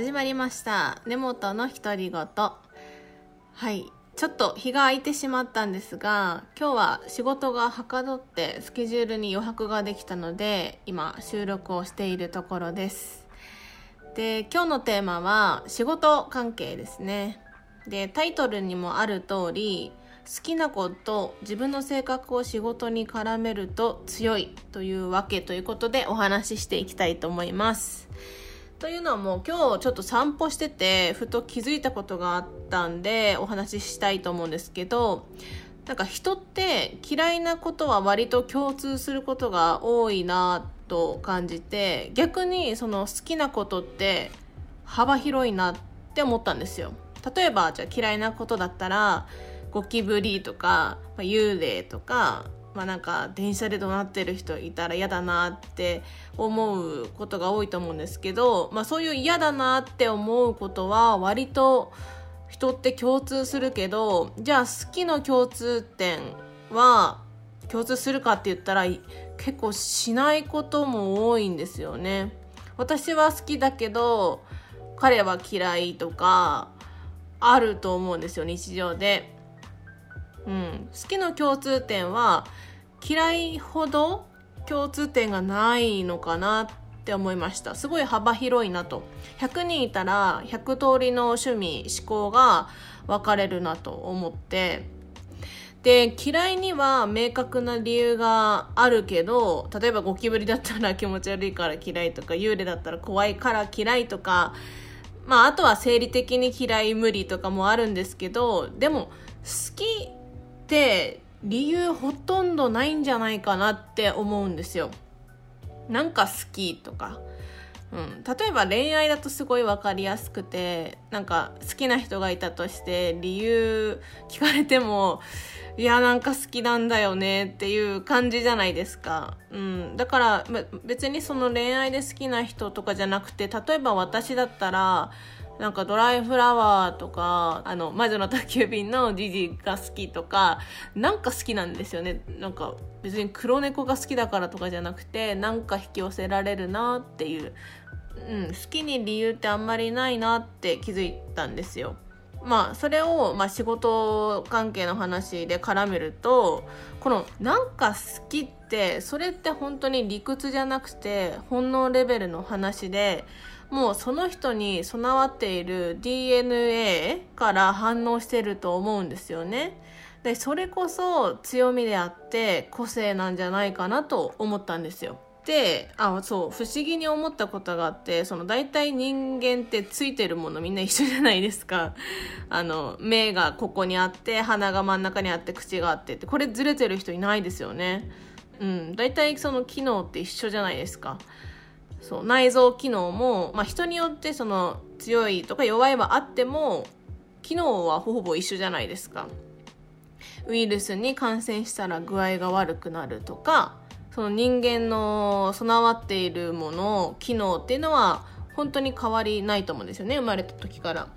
始まりました。根本の独り言。はい。ちょっと日が空いてしまったんですが今日は仕事がはかどってスケジュールに余白ができたので今収録をしているところです。で今日のテーマは仕事関係ですね。でタイトルにもある通り好きなこと自分の性格を仕事に絡めると強いというわけということでお話ししていきたいと思います。というのはもう今日ちょっと散歩しててふと気づいたことがあったんでお話ししたいと思うんですけどなんか人って嫌いなことは割と共通することが多いなと感じて逆にその好きなことって幅広いなって思ったんですよ。例えばじゃあ嫌いなことだったらゴキブリとか、幽霊とかまあなんか電車で怒鳴ってる人いたら嫌だなって思うことが多いと思うんですけど、まあそういう嫌だなって思うことは割と人って共通するけど、じゃあ好きの共通点は共通するかって言ったら結構しないことも多いんですよね。私は好きだけど彼は嫌いとかあると思うんですよ日常で。うん、好きの共通点は嫌いほど共通点がないのかなって思いました。すごい幅広いなと。100人いたら100通りの趣味思考が分かれるなと思って。で嫌いには明確な理由があるけど例えばゴキブリだったら気持ち悪いから嫌いとか幽霊だったら怖いから嫌いとかまああとは生理的に嫌い無理とかもあるんですけどでも好きって理由ほとんどないんじゃないかなって思うんですよ。なんか好きとか。うん、例えば恋愛だとすごい分かりやすくてなんか好きな人がいたとして理由聞かれてもいやなんか好きなんだよねっていう感じじゃないですか、うん、だから別にその恋愛で好きな人とかじゃなくて例えば私だったらなんかドライフラワーとか、あの、魔女の宅急便のジジが好きとか、なんか好きなんですよね。なんか別に黒猫が好きだからとかじゃなくて、なんか引き寄せられるなっていう、うん、好きに理由ってあんまりないなって気づいたんですよ。まあ、それを、まあ、仕事関係の話で絡めると、この、なんか好きって、それって本当に理屈じゃなくて、本能レベルの話で、もうその人に備わっている DNA から反応してると思うんですよね。で、それこそ強みであって個性なんじゃないかなと思ったんですよ。で、あ、そう、不思議に思ったことがあって、その大体人間ってついてるものみんな一緒じゃないですか。あの、目がここにあって、鼻が真ん中にあって、口があってって、これずれてる人いないですよね。うん、大体その機能って一緒じゃないですか。そう内臓機能も、まあ、人によってその強いとか弱いはあっても機能はほぼ一緒じゃないですか。ウイルスに感染したら具合が悪くなるとかその人間の備わっているもの機能っていうのは本当に変わりないと思うんですよね生まれた時から。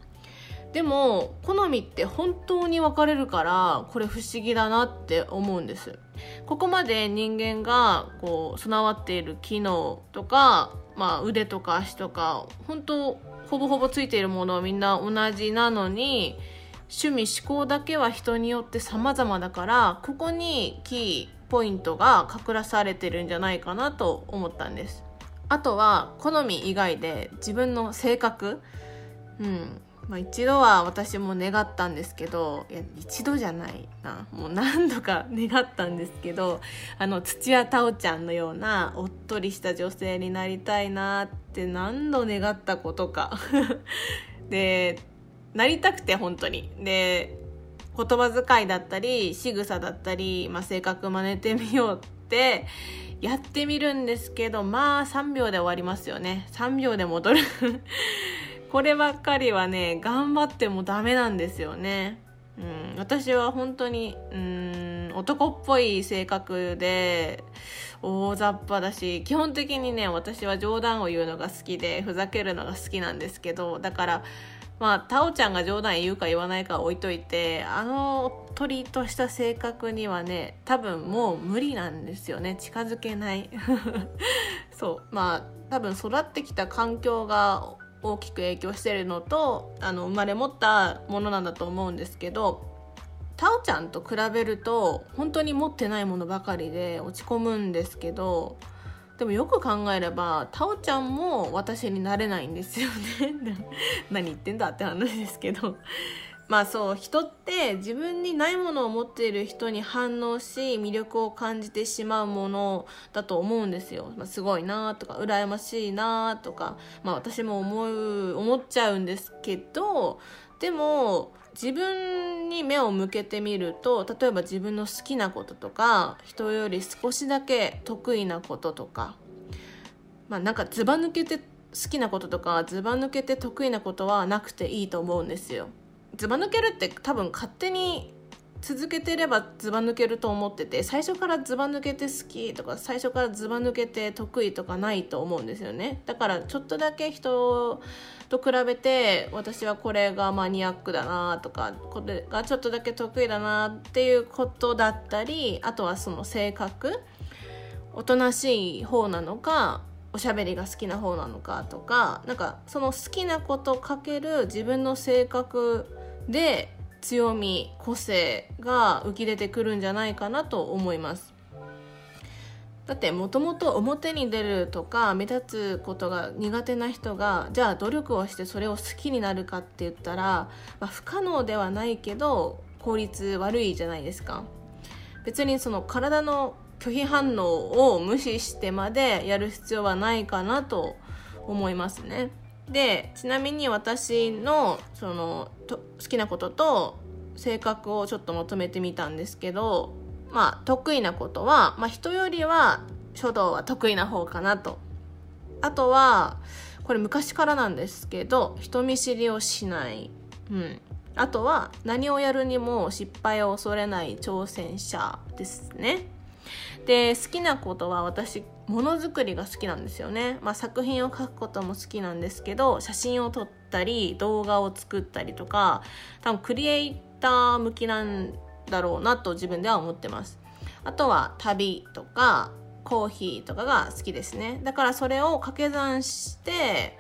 でも好みって本当に分かれるからこれ不思議だなって思うんです。ここまで人間がこう備わっている機能とか、まあ、腕とか足とか本当ほぼほぼついているものはみんな同じなのに趣味思考だけは人によって様々だからここにキーポイントが隠らされてるんじゃないかなと思ったんです。あとは好み以外で自分の性格。うん。まあ、一度は私も願ったんですけどいや一度じゃないな。もう何度か願ったんですけどあの土屋太鳳ちゃんのようなおっとりした女性になりたいなって何度願ったことか。でなりたくて本当に。で言葉遣いだったり仕草だったり、まあ、性格真似てみようってやってみるんですけどまあ3秒で終わりますよね。3秒で戻る。こればっかりはね頑張ってもダメなんですよね。うん、私は本当にうん男っぽい性格で大雑把だし基本的にね私は冗談を言うのが好きでふざけるのが好きなんですけどだからまあタオちゃんが冗談言うか言わないか置いといてあのおっとりとした性格にはね多分もう無理なんですよね。近づけない。そう。まあ多分育ってきた環境が大きく影響してるのとあの生まれ持ったものなんだと思うんですけどタオちゃんと比べると本当に持ってないものばかりで落ち込むんですけどでもよく考えればタオちゃんも私になれないんですよね。何言ってんだって話ですけど。まあそう人って自分にないものを持っている人に反応し魅力を感じてしまうものだと思うんですよ、まあ、すごいなとか羨ましいなとか、まあ、私も思う思っちゃうんですけどでも自分に目を向けてみると例えば自分の好きなこととか人より少しだけ得意なこととかまあなんかずば抜けて好きなこととかずば抜けて得意なことはなくていいと思うんですよ。ずば抜けるって多分勝手に続けてればずば抜けると思ってて最初からずば抜けて好きとか最初からずば抜けて得意とかないと思うんですよね。だからちょっとだけ人と比べて私はこれがマニアックだなとかこれがちょっとだけ得意だなっていうことだったりあとはその性格おとなしい方なのかおしゃべりが好きな方なのかとかなんかその好きなことかける自分の性格で強み個性が浮き出てくるんじゃないかなと思いますだってもともと表に出るとか目立つことが苦手な人がじゃあ努力をしてそれを好きになるかって言ったら、まあ、不可能ではないけど効率悪いじゃないですか別にその体の拒否反応を無視してまでやる必要はないかなと思いますね。でちなみに私のその好きなことと性格をちょっと求めてみたんですけどまあ得意なことは、まあ、人よりは書道は得意な方かなと。あとはこれ昔からなんですけど人見知りをしない、うん、あとは何をやるにも失敗を恐れない挑戦者ですね。で好きなことは私ものづくりが好きなんですよね、まあ、作品を描くことも好きなんですけど写真を撮ったり動画を作ったりとか多分クリエイター向きなんだろうなと自分では思ってます。あとは旅とかコーヒーとかが好きですね。だからそれを掛け算して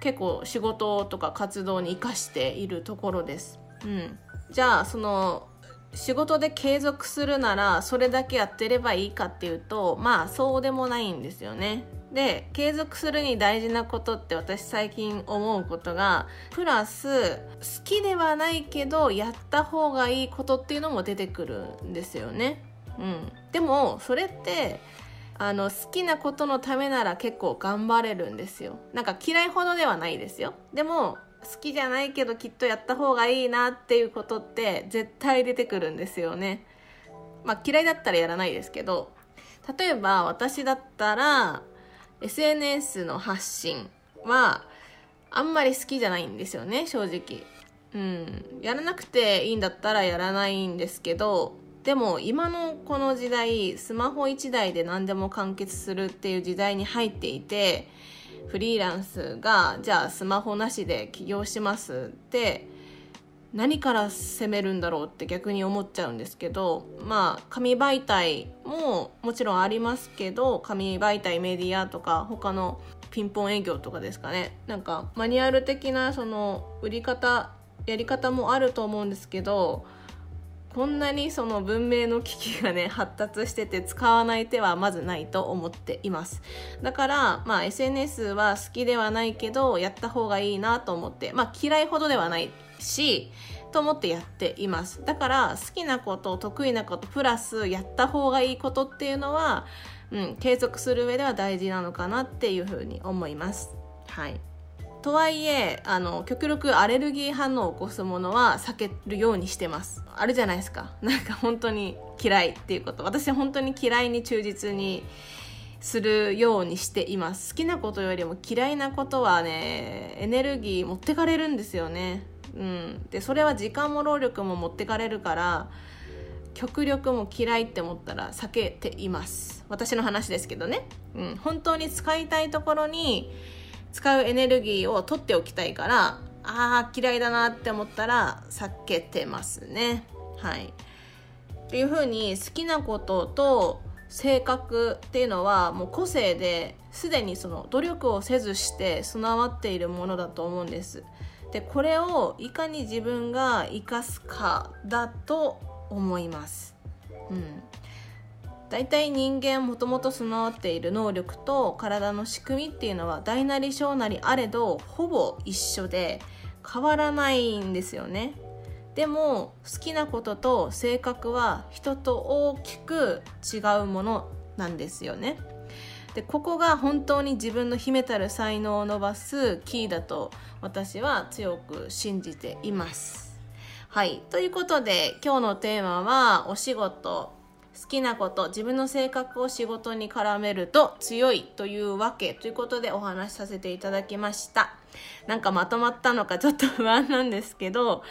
結構仕事とか活動に生かしているところです、うん、じゃあその仕事で継続するならそれだけやってればいいかっていうとまあそうでもないんですよね。で継続するに大事なことって私最近思うことがプラス好きではないけどやった方がいいことっていうのも出てくるんですよね。うん、でもそれってあの好きなことのためなら結構頑張れるんですよ。なんか嫌いほどではないですよ。でも好きじゃないけどきっとやった方がいいなっていうことって絶対出てくるんですよね。まあ嫌いだったらやらないですけど例えば私だったら SNS の発信はあんまり好きじゃないんですよね正直。うん、やらなくていいんだったらやらないんですけどでも今のこの時代スマホ1台で何でも完結するっていう時代に入っていてフリーランスがじゃあスマホなしで起業しますって何から攻めるんだろうって逆に思っちゃうんですけどまあ紙媒体ももちろんありますけど紙媒体メディアとか他のピンポン営業とかですかね。なんかマニュアル的なその売り方やり方もあると思うんですけどこんなにその文明の機器がね 発達してて使わない手はまずないと思っています。だからまあ SNS は好きではないけどやった方がいいなと思ってまあ嫌いほどではないしと思ってやっています。だから好きなこと得意なことプラスやった方がいいことっていうのは、うん、継続する上では大事なのかなっていうふうに思います。はい。とはいえあの極力アレルギー反応を起こすものは避けるようにしてます。あるじゃないですか。なんか本当に嫌いっていうこと。私本当に嫌いに忠実にするようにしています。好きなことよりも嫌いなことはねエネルギー持ってかれるんですよね。うん。でそれは時間も労力も持ってかれるから極力も嫌いって思ったら避けています。私の話ですけどね、うん、本当に使いたいところに使うエネルギーを取っておきたいからああ嫌いだなって思ったら避けてますね。はい。っていう風に好きなことと性格っていうのはもう個性ですでにその努力をせずして備わっているものだと思うんです。でこれをいかに自分が生かすかだと思います。うん。大体人間もともと備わっている能力と体の仕組みっていうのは大なり小なりあれどほぼ一緒で変わらないんですよね。でも好きなことと性格は人と大きく違うものなんですよね。でここが本当に自分の秘めたる才能を伸ばすキーだと私は強く信じています。はい。ということで今日のテーマはお仕事好きなこと自分の性格を仕事に絡めると強いというわけということでお話しさせていただきました。なんかまとまったのかちょっと不安なんですけど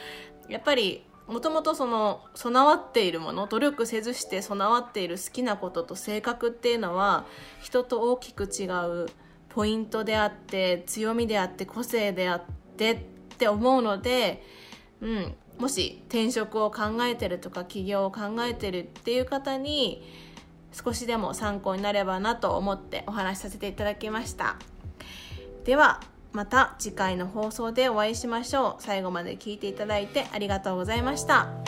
やっぱりもともとその備わっているもの努力せずして備わっている好きなことと性格っていうのは人と大きく違うポイントであって強みであって個性であってって思うので、うん、もし転職を考えてるとか起業を考えてるっていう方に少しでも参考になればなと思ってお話しさせていただきました。ではまた次回の放送でお会いしましょう。最後まで聞いていただいてありがとうございました。